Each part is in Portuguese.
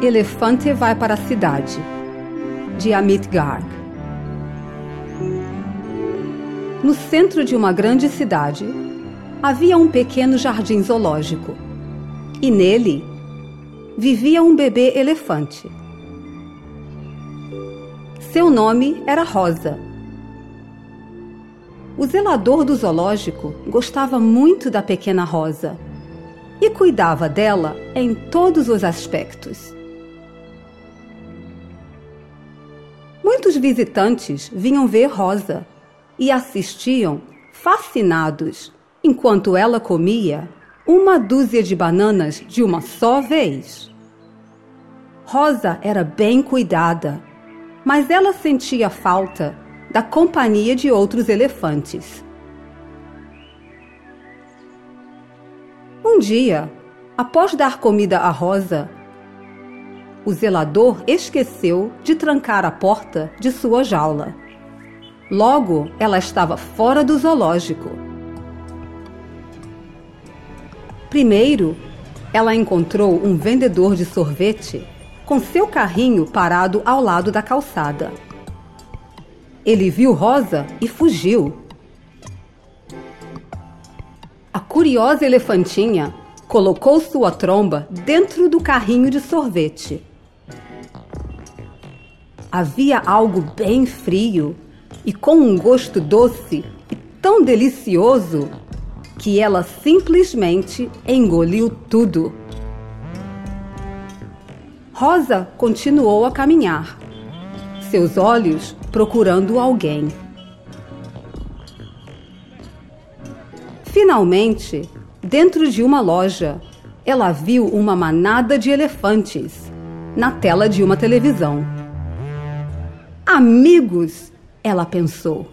Elefante vai para a cidade, de Amit Garg. No centro de uma grande cidade, havia um pequeno jardim zoológico. E nele vivia um bebê elefante. Seu nome era Rosa. O zelador do zoológico gostava muito da pequena Rosa e cuidava dela em todos os aspectos. Visitantes vinham ver Rosa e assistiam fascinados enquanto ela comia uma dúzia de bananas de uma só vez. Rosa era bem cuidada, mas ela sentia falta da companhia de outros elefantes. Um dia, após dar comida a Rosa, o zelador esqueceu de trancar a porta de sua jaula. Logo, ela estava fora do zoológico. Primeiro, ela encontrou um vendedor de sorvete com seu carrinho parado ao lado da calçada. Ele viu Rosa e fugiu. A curiosa elefantinha colocou sua tromba dentro do carrinho de sorvete. Havia algo bem frio e com um gosto doce e tão delicioso que ela simplesmente engoliu tudo. Rosa continuou a caminhar, seus olhos procurando alguém. Finalmente, dentro de uma loja, ela viu uma manada de elefantes na tela de uma televisão. Amigos, ela pensou.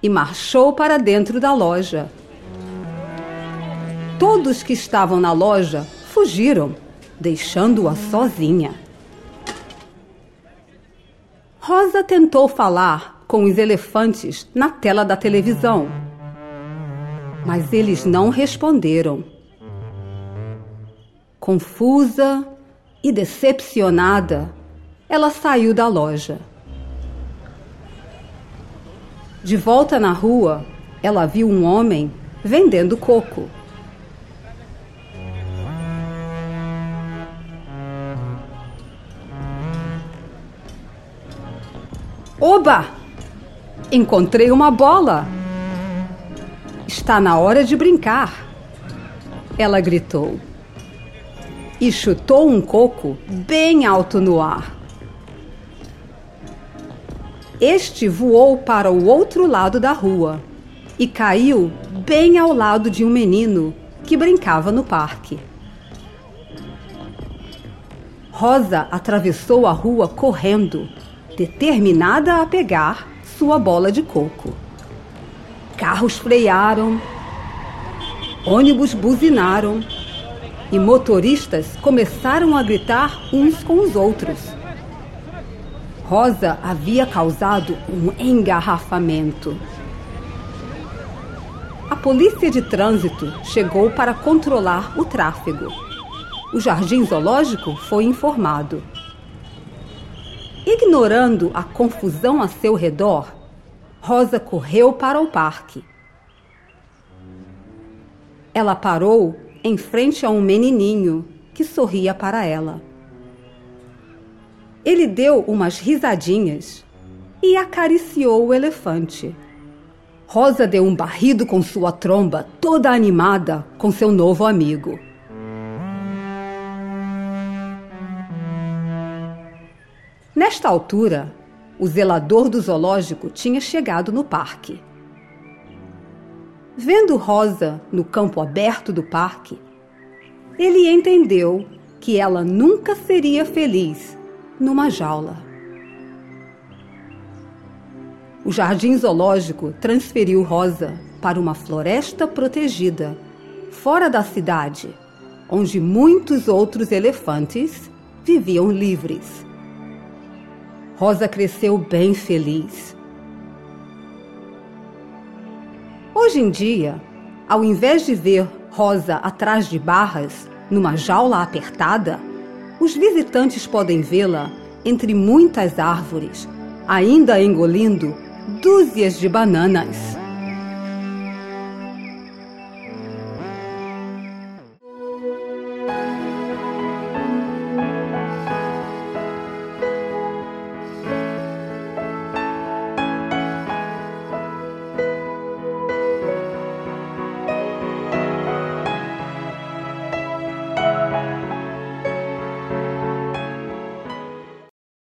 E marchou para dentro da loja. Todos que estavam na loja fugiram, deixando-a sozinha. Rosa tentou falar com os elefantes na tela da televisão, mas eles não responderam. Confusa e decepcionada, ela saiu da loja. De volta na rua, ela viu um homem vendendo coco. Oba! Encontrei uma bola! Está na hora de brincar! Ela gritou. E chutou um coco bem alto no ar. Este voou para o outro lado da rua e caiu bem ao lado de um menino que brincava no parque. Rosa atravessou a rua correndo determinada a pegar sua bola de coco. Carros frearam, ônibus buzinaram e motoristas começaram a gritar uns com os outros. Rosa havia causado um engarrafamento. A polícia de trânsito chegou para controlar o tráfego. O jardim zoológico foi informado Ignorando a confusão a seu redor, Rosa correu para o parque. Ela parou em frente a um menininho que sorria para ela. Ele deu umas risadinhas e acariciou o elefante. Rosa deu um barrido com sua tromba, toda animada com seu novo amigo. Nesta altura, o zelador do zoológico tinha chegado no parque. Vendo Rosa no campo aberto do parque, ele entendeu que ela nunca seria feliz numa jaula. O jardim zoológico transferiu Rosa para uma floresta protegida, fora da cidade, onde muitos outros elefantes viviam livres. Rosa cresceu bem feliz. Hoje em dia, ao invés de ver Rosa atrás de barras, numa jaula apertada, os visitantes podem vê-la entre muitas árvores, ainda engolindo dúzias de bananas.